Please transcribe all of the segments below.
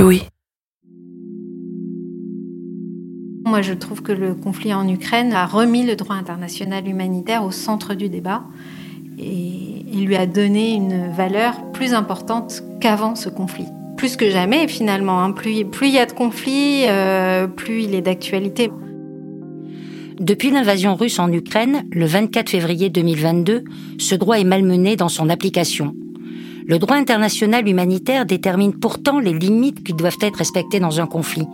Louis. Moi, je trouve que le conflit en Ukraine a remis le droit international humanitaire au centre du débat et il lui a donné une valeur plus importante qu'avant ce conflit. Plus que jamais, finalement. Hein. Plus, il y a de conflits, euh, plus il est d'actualité. Depuis l'invasion russe en Ukraine, le 24 février 2022, ce droit est malmené dans son application. Le droit international humanitaire détermine pourtant les limites qui doivent être respectées dans un conflit,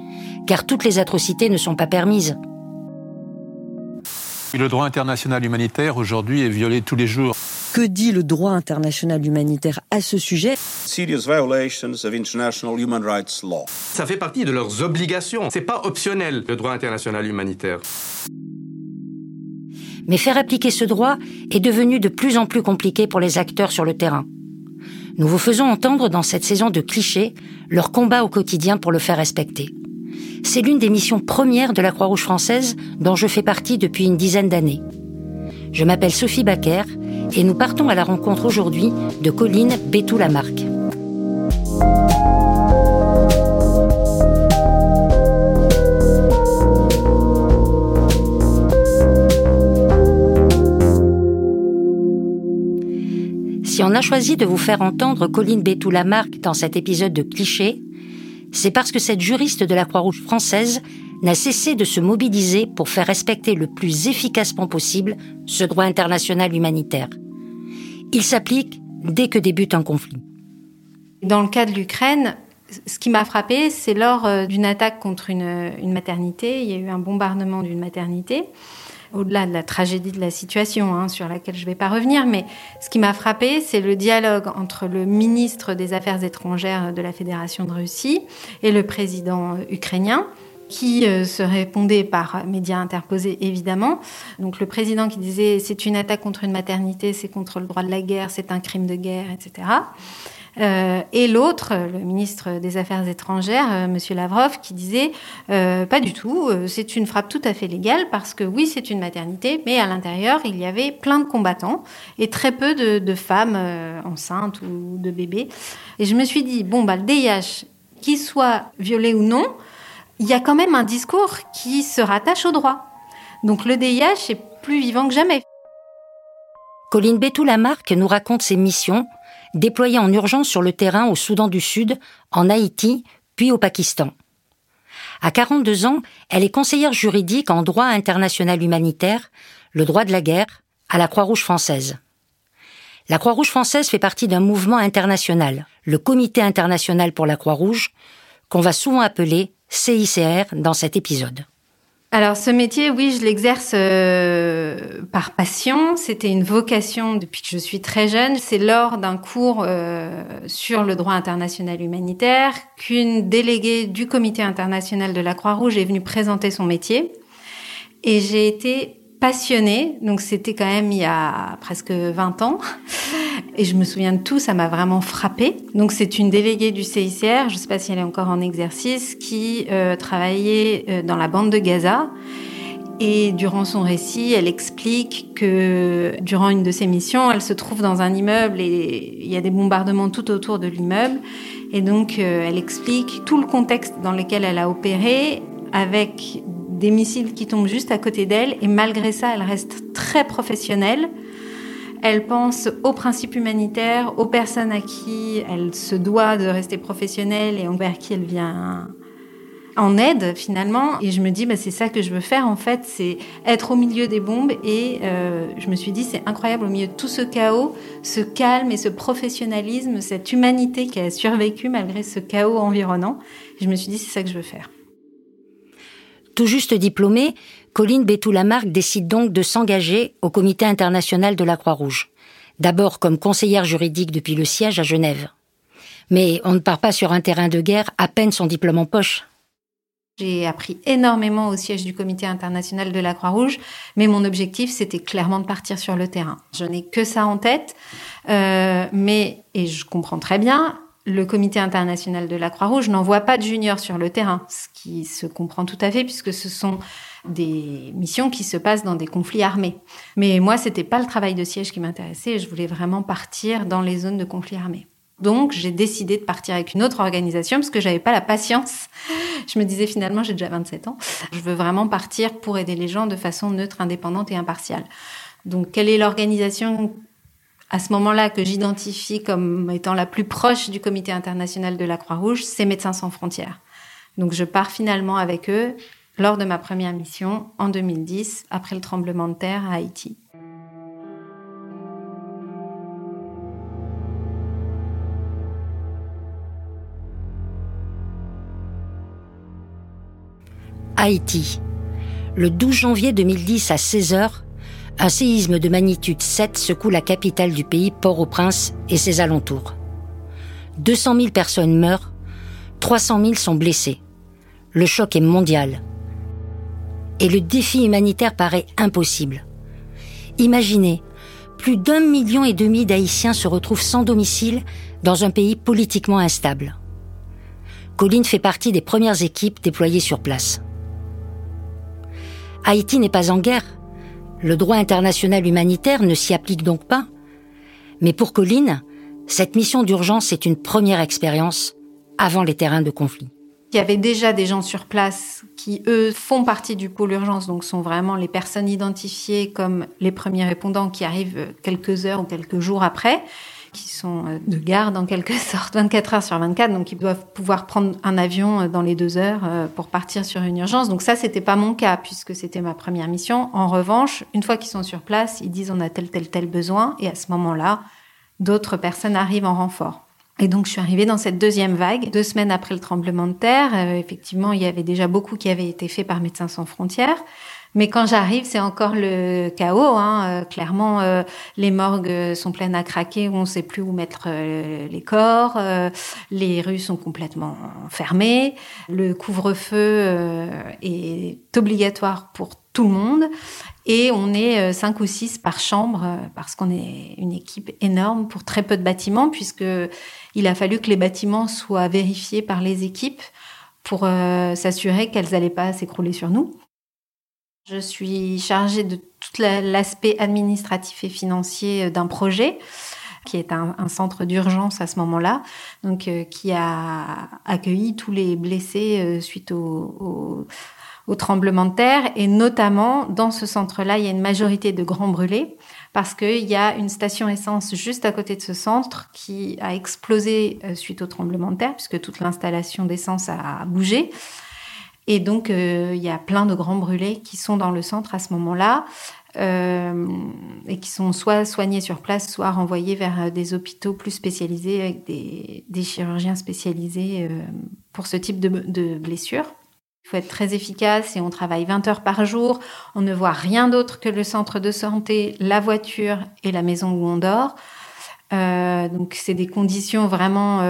car toutes les atrocités ne sont pas permises. Le droit international humanitaire aujourd'hui est violé tous les jours. Que dit le droit international humanitaire à ce sujet? Ça fait partie de leurs obligations. C'est pas optionnel le droit international humanitaire. Mais faire appliquer ce droit est devenu de plus en plus compliqué pour les acteurs sur le terrain. Nous vous faisons entendre dans cette saison de clichés leur combat au quotidien pour le faire respecter. C'est l'une des missions premières de la Croix-Rouge française dont je fais partie depuis une dizaine d'années. Je m'appelle Sophie Baker et nous partons à la rencontre aujourd'hui de Colline Bétou-Lamarck. On a choisi de vous faire entendre Colline Bétou-Lamarck dans cet épisode de Cliché, c'est parce que cette juriste de la Croix-Rouge française n'a cessé de se mobiliser pour faire respecter le plus efficacement possible ce droit international humanitaire. Il s'applique dès que débute un conflit. Dans le cas de l'Ukraine, ce qui m'a frappé, c'est lors euh, d'une attaque contre une, une, maternité. Il y a eu un bombardement d'une maternité, au-delà de la tragédie de la situation, hein, sur laquelle je ne vais pas revenir. Mais ce qui m'a frappé, c'est le dialogue entre le ministre des Affaires étrangères de la Fédération de Russie et le président euh, ukrainien qui euh, se répondait par médias interposés évidemment. Donc le président qui disait c'est une attaque contre une maternité, c'est contre le droit de la guerre, c'est un crime de guerre, etc. Euh, et l'autre, le ministre des Affaires étrangères, euh, Monsieur Lavrov, qui disait euh, pas du tout, c'est une frappe tout à fait légale parce que oui, c'est une maternité, mais à l'intérieur, il y avait plein de combattants et très peu de, de femmes enceintes ou de bébés. Et je me suis dit bon bah le DIH, qu'il soit violé ou non, il y a quand même un discours qui se rattache au droit. Donc le DIH est plus vivant que jamais. Colline Bétou-Lamarck nous raconte ses missions, déployées en urgence sur le terrain au Soudan du Sud, en Haïti, puis au Pakistan. À 42 ans, elle est conseillère juridique en droit international humanitaire, le droit de la guerre, à la Croix-Rouge française. La Croix-Rouge française fait partie d'un mouvement international, le Comité international pour la Croix-Rouge, qu'on va souvent appeler CICR dans cet épisode. Alors ce métier, oui, je l'exerce euh, par passion. C'était une vocation depuis que je suis très jeune. C'est lors d'un cours euh, sur le droit international humanitaire qu'une déléguée du Comité international de la Croix-Rouge est venue présenter son métier. Et j'ai été passionnée. Donc c'était quand même il y a presque 20 ans. Et je me souviens de tout, ça m'a vraiment frappée. Donc c'est une déléguée du CICR, je ne sais pas si elle est encore en exercice, qui euh, travaillait euh, dans la bande de Gaza. Et durant son récit, elle explique que durant une de ses missions, elle se trouve dans un immeuble et il y a des bombardements tout autour de l'immeuble. Et donc, euh, elle explique tout le contexte dans lequel elle a opéré avec des missiles qui tombent juste à côté d'elle. Et malgré ça, elle reste très professionnelle. Elle pense aux principes humanitaires, aux personnes à qui elle se doit de rester professionnelle et envers qui elle vient en aide finalement. Et je me dis, bah, c'est ça que je veux faire en fait, c'est être au milieu des bombes. Et euh, je me suis dit, c'est incroyable au milieu de tout ce chaos, ce calme et ce professionnalisme, cette humanité qui a survécu malgré ce chaos environnant. je me suis dit, c'est ça que je veux faire. Tout juste diplômée, Colline Bétou-Lamarck décide donc de s'engager au Comité international de la Croix-Rouge. D'abord comme conseillère juridique depuis le siège à Genève. Mais on ne part pas sur un terrain de guerre à peine son diplôme en poche. J'ai appris énormément au siège du Comité international de la Croix-Rouge, mais mon objectif, c'était clairement de partir sur le terrain. Je n'ai que ça en tête, euh, mais, et je comprends très bien, le comité international de la Croix-Rouge n'envoie pas de juniors sur le terrain, ce qui se comprend tout à fait puisque ce sont des missions qui se passent dans des conflits armés. Mais moi, c'était pas le travail de siège qui m'intéressait, je voulais vraiment partir dans les zones de conflits armés. Donc, j'ai décidé de partir avec une autre organisation parce que j'avais pas la patience. Je me disais finalement, j'ai déjà 27 ans. Je veux vraiment partir pour aider les gens de façon neutre, indépendante et impartiale. Donc, quelle est l'organisation à ce moment-là que j'identifie comme étant la plus proche du comité international de la Croix-Rouge, c'est Médecins sans frontières. Donc je pars finalement avec eux lors de ma première mission en 2010, après le tremblement de terre à Haïti. Haïti. Le 12 janvier 2010 à 16h, un séisme de magnitude 7 secoue la capitale du pays, Port-au-Prince, et ses alentours. 200 000 personnes meurent, 300 000 sont blessés. Le choc est mondial. Et le défi humanitaire paraît impossible. Imaginez, plus d'un million et demi d'Haïtiens se retrouvent sans domicile dans un pays politiquement instable. Colline fait partie des premières équipes déployées sur place. Haïti n'est pas en guerre, le droit international humanitaire ne s'y applique donc pas. Mais pour Colline, cette mission d'urgence est une première expérience avant les terrains de conflit. Il y avait déjà des gens sur place qui, eux, font partie du pôle urgence, donc sont vraiment les personnes identifiées comme les premiers répondants qui arrivent quelques heures ou quelques jours après qui sont euh, de garde en quelque sorte 24 heures sur 24, donc ils doivent pouvoir prendre un avion euh, dans les deux heures euh, pour partir sur une urgence. Donc ça, c'était pas mon cas puisque c'était ma première mission. En revanche, une fois qu'ils sont sur place, ils disent on a tel tel tel besoin et à ce moment-là, d'autres personnes arrivent en renfort. Et donc, je suis arrivée dans cette deuxième vague, deux semaines après le tremblement de terre. effectivement, il y avait déjà beaucoup qui avait été fait par Médecins sans frontières. Mais quand j'arrive, c'est encore le chaos. Hein. Euh, clairement, euh, les morgues sont pleines à craquer, on ne sait plus où mettre euh, les corps. les rues sont complètement fermées. Le couvre-feu est obligatoire pour tout le monde. Et on est cinq ou six par chambre parce qu'on est une équipe énorme pour très peu de bâtiments, puisque il a fallu que les bâtiments soient vérifiés par les équipes pour s'assurer qu'elles n'allaient pas s'écrouler sur nous. Je suis chargée de tout l'aspect administratif et financier euh, d'un projet qui est un, centre d'urgence à ce moment-là, donc euh, qui a accueilli tous les blessés euh, suite au, au, tremblement de terre. Et notamment, dans ce centre-là, il y a une majorité de grands brûlés parce qu'il y a une station essence juste à côté de ce centre qui a explosé suite au tremblement de terre, puisque toute l'installation d'essence a bougé. Et donc, euh, il y a plein de grands brûlés qui sont dans le centre à ce moment-là euh, et qui sont soit soignés sur place, soit renvoyés vers euh, des hôpitaux plus spécialisés avec des, chirurgiens spécialisés pour ce type de, de blessures. Il faut être très efficace et on travaille 20 heures par jour. On ne voit rien d'autre que le centre de santé, la voiture et la maison où on dort. Donc, c'est des conditions vraiment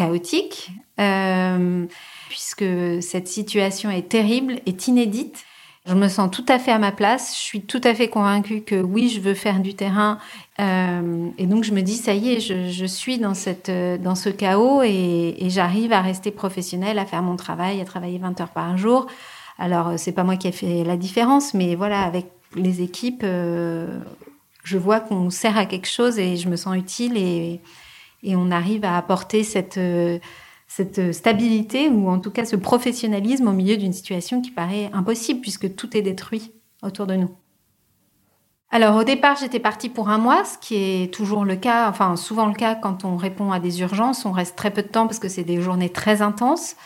euh, chaotiques. Euh, puisque cette situation est terrible, est inédite. Je me sens tout à fait à ma place. Je suis tout à fait convaincue que oui, je veux faire du terrain. Euh, et donc je me dis, ça y est, je, suis dans, cette, dans ce chaos et, j'arrive à rester professionnelle, à faire mon travail, à travailler 20 heures par jour. Alors, c'est pas moi qui ai fait la différence, mais voilà, avec les équipes, euh, je vois qu'on sert à quelque chose et je me sens utile et, et on arrive à apporter cette cette stabilité ou en tout cas ce professionnalisme au milieu d'une situation qui paraît impossible puisque tout est détruit autour de nous. Alors au départ, j'étais partie pour un mois, ce qui est toujours le cas, enfin souvent le cas quand on répond à des urgences, on reste très peu de temps parce que c'est des journées très intenses.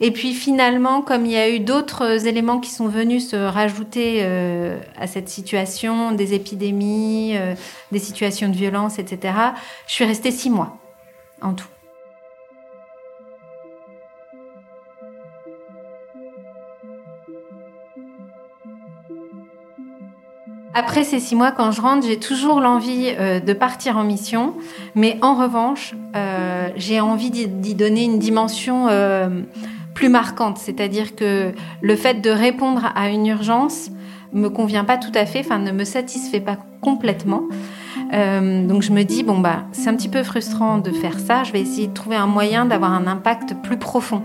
Et puis finalement, comme il y a eu d'autres éléments qui sont venus se rajouter euh, à cette situation, des épidémies, euh, des situations de violence, etc., je suis restée six mois en tout. Après ces six mois, quand je rentre, j'ai toujours l'envie euh, de partir en mission, mais en revanche, j'ai envie d'y donner une dimension plus marquante, c'est-à-dire que le fait de répondre à une urgence me convient pas tout à fait, enfin ne me satisfait pas complètement. donc je me dis bon bah c'est un petit peu frustrant de faire ça, je vais essayer de trouver un moyen d'avoir un impact plus profond.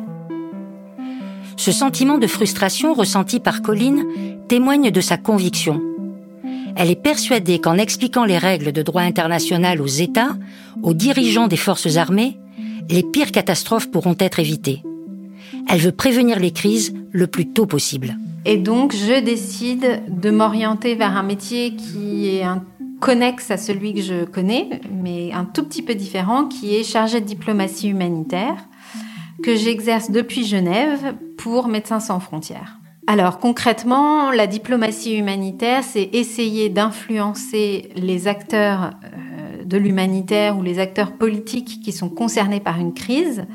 Ce sentiment de frustration ressenti par Colline témoigne de sa conviction Elle est persuadée qu'en expliquant les règles de droit international aux États, aux dirigeants des forces armées, les pires catastrophes pourront être évitées. Elle veut prévenir les crises le plus tôt possible. Et donc, je décide de m'orienter vers un métier qui est connexe à celui que je connais, mais un tout petit peu différent, qui est chargé de diplomatie humanitaire, que j'exerce depuis Genève pour Médecins sans frontières. Alors concrètement, la diplomatie humanitaire, c'est essayer d'influencer les acteurs euh, de l'humanitaire ou les acteurs politiques qui sont concernés par une crise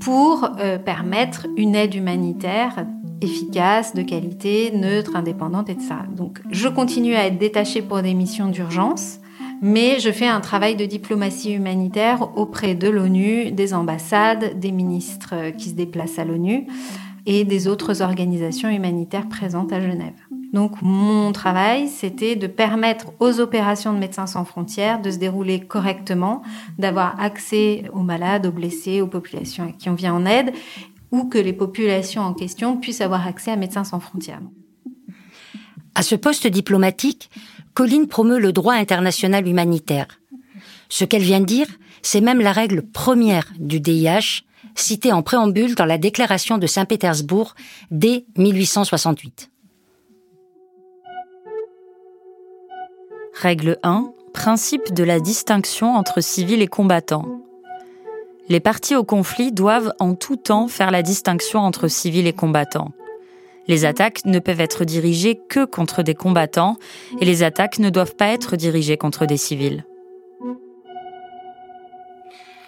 pour euh, permettre une aide humanitaire efficace, de qualité, neutre, indépendante, etc. Donc je continue à être détachée pour des missions d'urgence, mais je fais un travail de diplomatie humanitaire auprès de l'ONU, des ambassades, des ministres qui se déplacent à l'ONU et des autres organisations humanitaires présentes à Genève. Donc mon travail, c'était de permettre aux opérations de Médecins sans frontières de se dérouler correctement, d'avoir accès aux malades, aux blessés, aux populations qui on vient en aide ou que les populations en question puissent avoir accès à Médecins sans frontières. À ce poste diplomatique, Colline promeut le droit international humanitaire. Ce qu'elle vient de dire, c'est même la règle première du DIH, citée en préambule dans la déclaration de Saint-Pétersbourg dès 1868. Règle 1. Principe de la distinction entre civils et combattants. Les partis au conflit doivent en tout temps faire la distinction entre civils et combattants. Les attaques ne peuvent être dirigées que contre des combattants et les attaques ne doivent pas être dirigées contre des civils.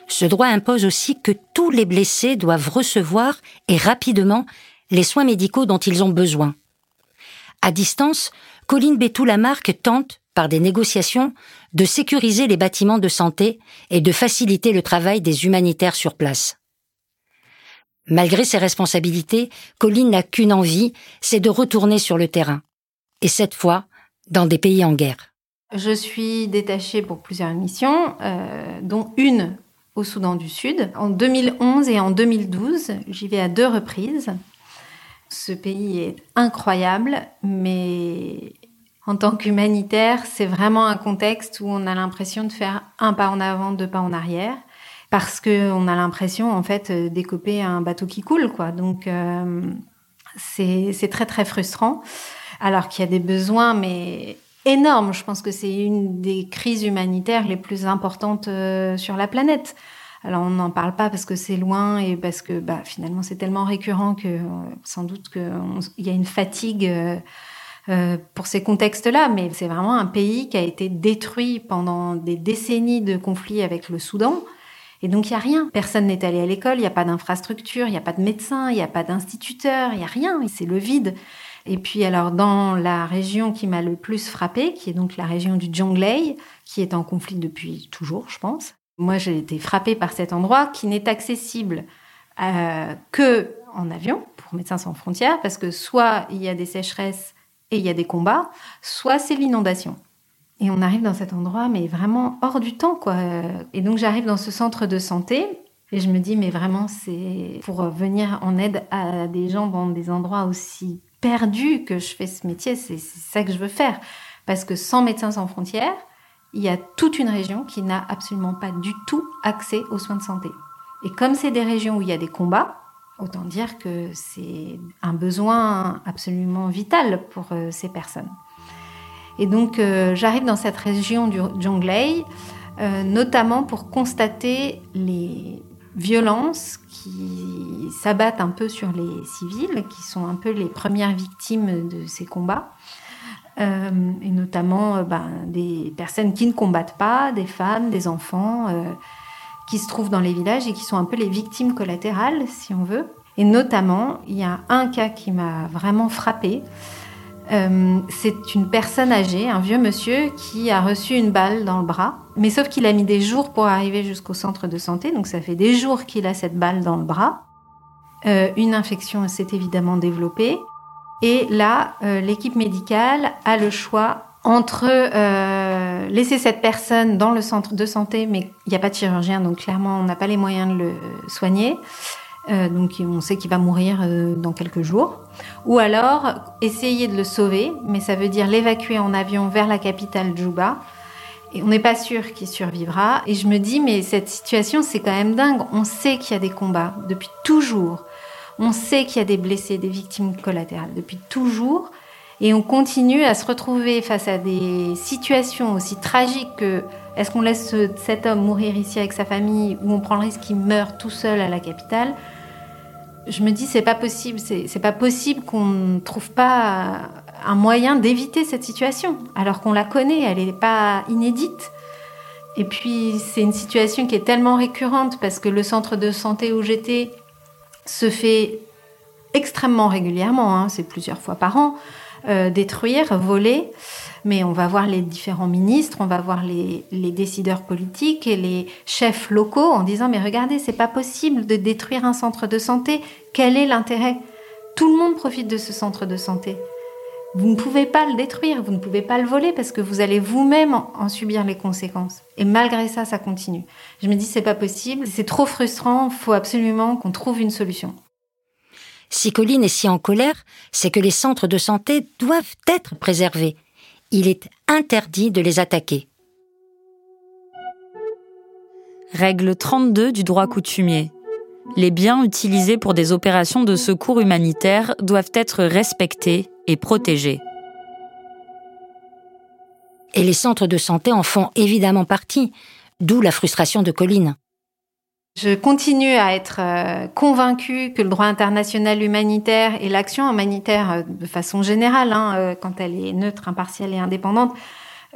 Ce droit impose aussi que tous les blessés doivent recevoir et rapidement les soins médicaux dont ils ont besoin. À distance, Colline Bétou-Lamarck tente, par des négociations, de sécuriser les bâtiments de santé et de faciliter le travail des humanitaires sur place. Malgré ses responsabilités, Colline n'a qu'une envie, c'est de retourner sur le terrain. Et cette fois, dans des pays en guerre. Je suis détachée pour plusieurs missions, euh, dont une au Soudan du Sud. En 2011 et en 2012, j'y vais à deux reprises. Ce pays est incroyable, mais en tant qu'humanitaire, c'est vraiment un contexte où on a l'impression de faire un pas en avant, deux pas en arrière, parce que on a l'impression en fait d'écoper un bateau qui coule, quoi. Donc euh, c'est très très frustrant, alors qu'il y a des besoins, mais énormes. Je pense que c'est une des crises humanitaires les plus importantes euh, sur la planète. Alors on n'en parle pas parce que c'est loin et parce que bah, finalement c'est tellement récurrent que euh, sans doute qu'il y a une fatigue. Euh, pour ces contextes-là, mais c'est vraiment un pays qui a été détruit pendant des décennies de conflits avec le Soudan. Et donc, il n'y a rien. Personne n'est allé à l'école, il n'y a pas d'infrastructure, il n'y a pas de médecins, il n'y a pas d'instituteurs, il n'y a rien. C'est le vide. Et puis, alors, dans la région qui m'a le plus frappée, qui est donc la région du Jonglei, qui est en conflit depuis toujours, je pense. Moi, j'ai été frappée par cet endroit qui n'est accessible euh, que en avion pour Médecins sans frontières, parce que soit il y a des sécheresses et il y a des combats, soit c'est l'inondation. Et on arrive dans cet endroit, mais vraiment hors du temps, quoi. Et donc j'arrive dans ce centre de santé et je me dis, mais vraiment, c'est pour venir en aide à des gens dans des endroits aussi perdus que je fais ce métier, c'est ça que je veux faire. Parce que sans Médecins sans frontières, il y a toute une région qui n'a absolument pas du tout accès aux soins de santé. Et comme c'est des régions où il y a des combats, Autant dire que c'est un besoin absolument vital pour euh, ces personnes. Et donc euh, j'arrive dans cette région du Jonglei, euh, notamment pour constater les violences qui s'abattent un peu sur les civils, qui sont un peu les premières victimes de ces combats. et notamment ben, des personnes qui ne combattent pas, des femmes, des enfants, qui se trouvent dans les villages et qui sont un peu les victimes collatérales, si on veut. Et notamment, il y a un cas qui m'a vraiment frappée. Euh, c'est une personne âgée, un vieux monsieur, qui a reçu une balle dans le bras. Mais sauf qu'il a mis des jours pour arriver jusqu'au centre de santé, donc ça fait des jours qu'il a cette balle dans le bras. Euh, une infection s'est évidemment développée. Et là, euh, l'équipe médicale a le choix entre euh, laisser cette personne dans le centre de santé, mais il n'y a pas de chirurgien, donc clairement on n'a pas les moyens de le soigner, euh, donc on sait qu'il va mourir euh, dans quelques jours. Ou alors essayer de le sauver, mais ça veut dire l'évacuer en avion vers la capitale Juba. Et on n'est pas sûr qu'il survivra. Et je me dis, mais cette situation, c'est quand même dingue. On sait qu'il y a des combats depuis toujours. On sait qu'il y a des blessés, des victimes collatérales depuis toujours. Et on continue à se retrouver face à des situations aussi tragiques que est-ce qu'on laisse cet homme mourir ici avec sa famille ou on prend le risque qu'il meure tout seul à la capitale Je me dis c'est pas possible, c'est pas possible qu'on ne trouve pas un moyen d'éviter cette situation alors qu'on la connaît, elle n'est pas inédite. Et puis c'est une situation qui est tellement récurrente parce que le centre de santé où j'étais se fait extrêmement régulièrement, hein, c'est plusieurs fois par an, euh, détruire, voler mais on va voir les différents ministres, on va voir les, décideurs politiques et les chefs locaux en disant mais regardez, c'est pas possible de détruire un centre de santé. Quel est l'intérêt? Tout le monde profite de ce centre de santé. Vous ne pouvez pas le détruire, vous ne pouvez pas le voler parce que vous allez vous-même en, subir les conséquences. Et malgré ça, ça continue. Je me dis c'est pas possible, c'est trop frustrant, il faut absolument qu'on trouve une solution. Si Colline est si en colère, c'est que les centres de santé doivent être préservés il est interdit de les attaquer. Règle 32 du droit coutumier. Les biens utilisés pour des opérations de secours humanitaire doivent être respectés et protégés. Et les centres de santé en font évidemment partie, d'où la frustration de Colline. Je continue à être euh, convaincue que le droit international humanitaire et l'action humanitaire euh, de façon générale, hein, euh, quand elle est neutre, impartiale et indépendante,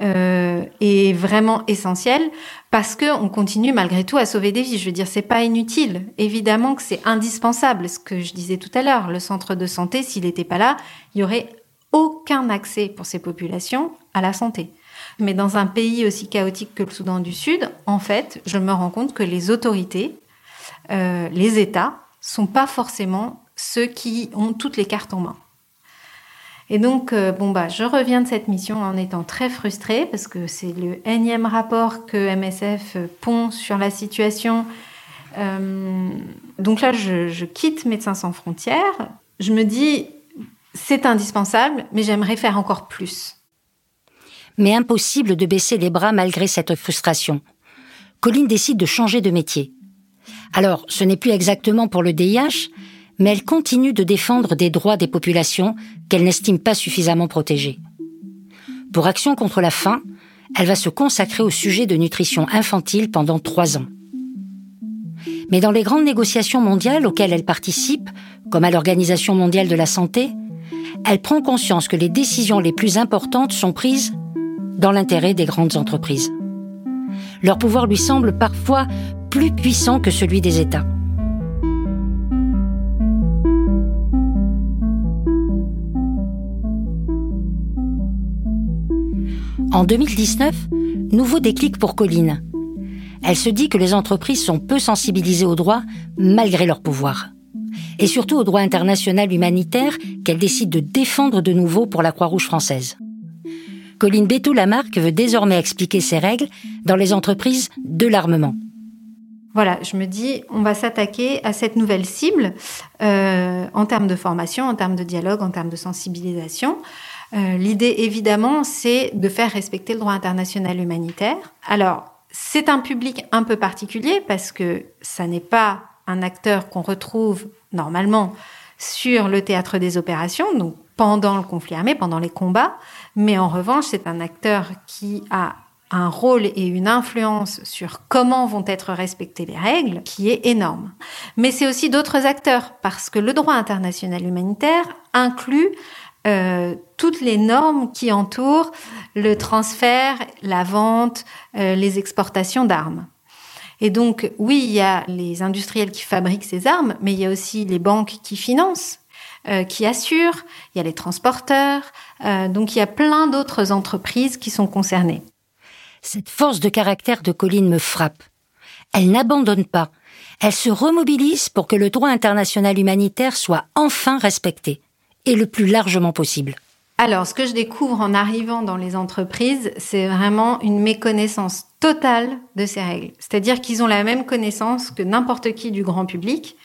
est vraiment essentielle parce que on continue malgré tout à sauver des vies. Je veux dire, c'est pas inutile. Évidemment que c'est indispensable. Ce que je disais tout à l'heure, le centre de santé, s'il n'était pas là, il y aurait aucun accès pour ces populations à la santé. Mais dans un pays aussi chaotique que le Soudan du Sud, en fait, je me rends compte que les autorités, euh, les États, sont pas forcément ceux qui ont toutes les cartes en main. Et donc, euh, bon bah, je reviens de cette mission en étant très frustrée parce que c'est le énième rapport que MSF pond sur la situation. Euh, donc là, je quitte Médecins sans frontières. Je me dis, c'est indispensable, mais j'aimerais faire encore plus mais impossible de baisser les bras malgré cette frustration. Colline décide de changer de métier. Alors, ce n'est plus exactement pour le DIH, mais elle continue de défendre des droits des populations qu'elle n'estime pas suffisamment protégés. Pour Action contre la faim, elle va se consacrer au sujet de nutrition infantile pendant trois ans. Mais dans les grandes négociations mondiales auxquelles elle participe, comme à l'Organisation mondiale de la santé, elle prend conscience que les décisions les plus importantes sont prises dans l'intérêt des grandes entreprises. Leur pouvoir lui semble parfois plus puissant que celui des États. En 2019, nouveau déclic pour Colline. Elle se dit que les entreprises sont peu sensibilisées aux droits malgré leur pouvoir. Et surtout au droit international humanitaire qu'elle décide de défendre de nouveau pour la Croix-Rouge française. Colline Bétou-Lamarck veut désormais expliquer ces règles dans les entreprises de l'armement. Voilà, je me dis, on va s'attaquer à cette nouvelle cible euh, en termes de formation, en termes de dialogue, en termes de sensibilisation. Euh, l'idée, évidemment, c'est de faire respecter le droit international humanitaire. Alors, c'est un public un peu particulier parce que ça n'est pas un acteur qu'on retrouve normalement sur le théâtre des opérations, donc pendant le conflit armé, pendant les combats. Mais en revanche, c'est un acteur qui a un rôle et une influence sur comment vont être respectées les règles qui est énorme. Mais c'est aussi d'autres acteurs parce que le droit international humanitaire inclut euh, toutes les normes qui entourent le transfert, la vente, euh, les exportations d'armes. Et donc, oui, il y a les industriels qui fabriquent ces armes, mais il y a aussi les banques qui financent euh, qui assurent, il y a les transporteurs, euh, donc il y a plein d'autres entreprises qui sont concernées. Cette force de caractère de Colline me frappe. Elle n'abandonne pas. Elle se remobilise pour que le droit international humanitaire soit enfin respecté, et le plus largement possible. Alors, ce que je découvre en arrivant dans les entreprises, c'est vraiment une méconnaissance totale de ces règles. C'est-à-dire qu'ils ont la même connaissance que n'importe qui du grand public,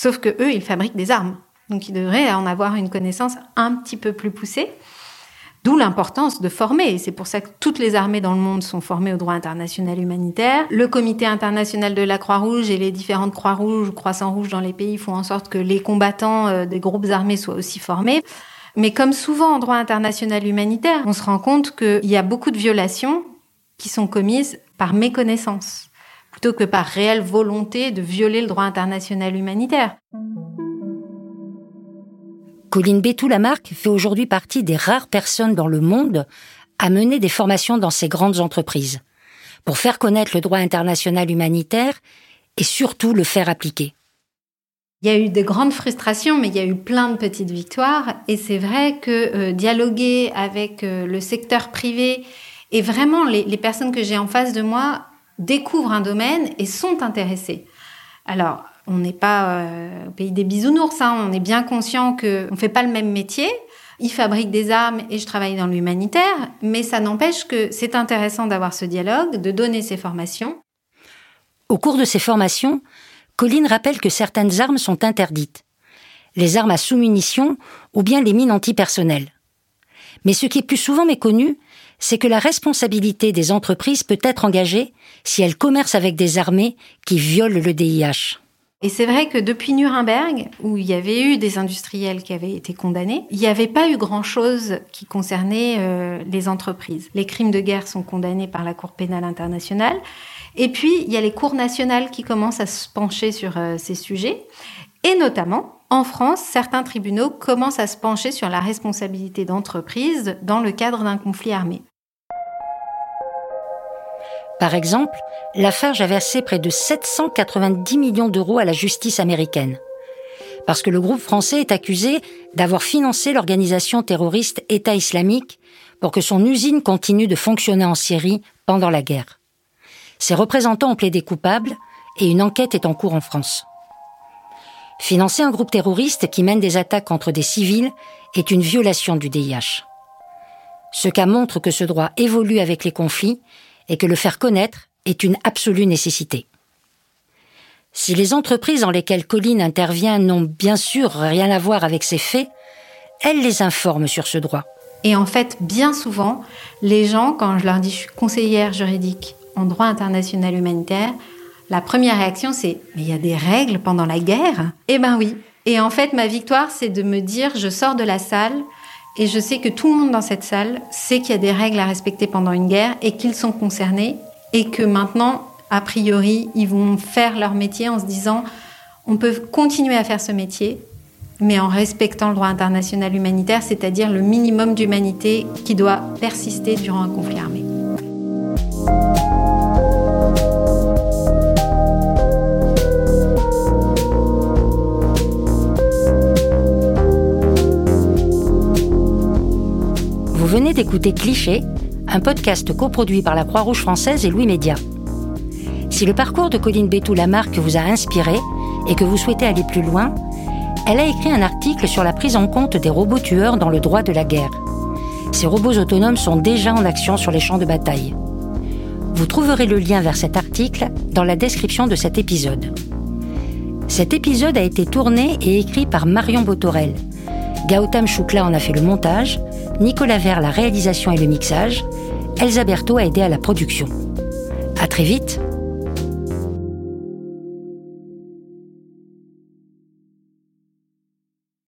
Sauf que eux, ils fabriquent des armes. Donc ils devraient en avoir une connaissance un petit peu plus poussée. D'où l'importance de former. C'est pour ça que toutes les armées dans le monde sont formées au droit international humanitaire. Le comité international de la Croix-Rouge et les différentes Croix-Rouges ou Croissants-Rouges dans les pays font en sorte que les combattants euh, des groupes armés soient aussi formés. Mais comme souvent en droit international humanitaire, on se rend compte qu'il y a beaucoup de violations qui sont commises par méconnaissance, plutôt que par réelle volonté de violer le droit international humanitaire. Colline Bétou-Lamarck fait aujourd'hui partie des rares personnes dans le monde à mener des formations dans ces grandes entreprises, pour faire connaître le droit international humanitaire et surtout le faire appliquer. Il y a eu de grandes frustrations, mais il y a eu plein de petites victoires. Et c'est vrai que euh, dialoguer avec euh, le secteur privé et vraiment les, les personnes que j'ai en face de moi découvrent un domaine et sont intéressées. Alors, on n'est pas euh, au pays des bisounours, hein. on est bien conscient qu'on ne fait pas le même métier. Il fabrique des armes et je travaille dans l'humanitaire, mais ça n'empêche que c'est intéressant d'avoir ce dialogue, de donner ces formations. Au cours de ces formations, Colline rappelle que certaines armes sont interdites. Les armes à sous-munitions ou bien les mines antipersonnelles. Mais ce qui est plus souvent méconnu, c'est que la responsabilité des entreprises peut être engagée si elles commercent avec des armées qui violent le DIH. Et c'est vrai que depuis Nuremberg, où il y avait eu des industriels qui avaient été condamnés, il n'y avait pas eu grand-chose qui concernait euh, les entreprises. Les crimes de guerre sont condamnés par la Cour pénale internationale. Et puis, il y a les cours nationales qui commencent à se pencher sur euh, ces sujets. Et notamment, en France, certains tribunaux commencent à se pencher sur la responsabilité d'entreprises dans le cadre d'un conflit armé. Par exemple, Lafarge a versé près de 790 millions d'euros à la justice américaine. Parce que le groupe français est accusé d'avoir financé l'organisation terroriste État islamique pour que son usine continue de fonctionner en Syrie pendant la guerre. Ses représentants ont plaidé coupables et une enquête est en cours en France. Financer un groupe terroriste qui mène des attaques contre des civils est une violation du DIH. Ce cas montre que ce droit évolue avec les conflits et que le faire connaître est une absolue nécessité. Si les entreprises dans lesquelles Colline intervient n'ont bien sûr rien à voir avec ces faits, elle les informe sur ce droit. Et en fait, bien souvent, les gens, quand je leur dis je suis conseillère juridique en droit international humanitaire, la première réaction c'est mais il y a des règles pendant la guerre? Eh ben oui. Et en fait, ma victoire, c'est de me dire je sors de la salle et je sais que tout le monde dans cette salle sait qu'il y a des règles à respecter pendant une guerre et qu'ils sont concernés et que maintenant, a priori, ils vont faire leur métier en se disant on peut continuer à faire ce métier, mais en respectant le droit international humanitaire, c'est-à-dire le minimum d'humanité qui doit persister durant un conflit armé. Venez d'écouter Cliché, un podcast coproduit par la Croix-Rouge française et Louis Média. Si le parcours de Colline Bétou-Lamarck vous a inspiré et que vous souhaitez aller plus loin, elle a écrit un article sur la prise en compte des robots tueurs dans le droit de la guerre. Ces robots autonomes sont déjà en action sur les champs de bataille. Vous trouverez le lien vers cet article dans la description de cet épisode. Cet épisode a été tourné et écrit par Marion Botorel. Gautam Choukla en a fait le montage Nicolas Vert la réalisation et le mixage, Elsa Berthaud a aidé à la production. À très vite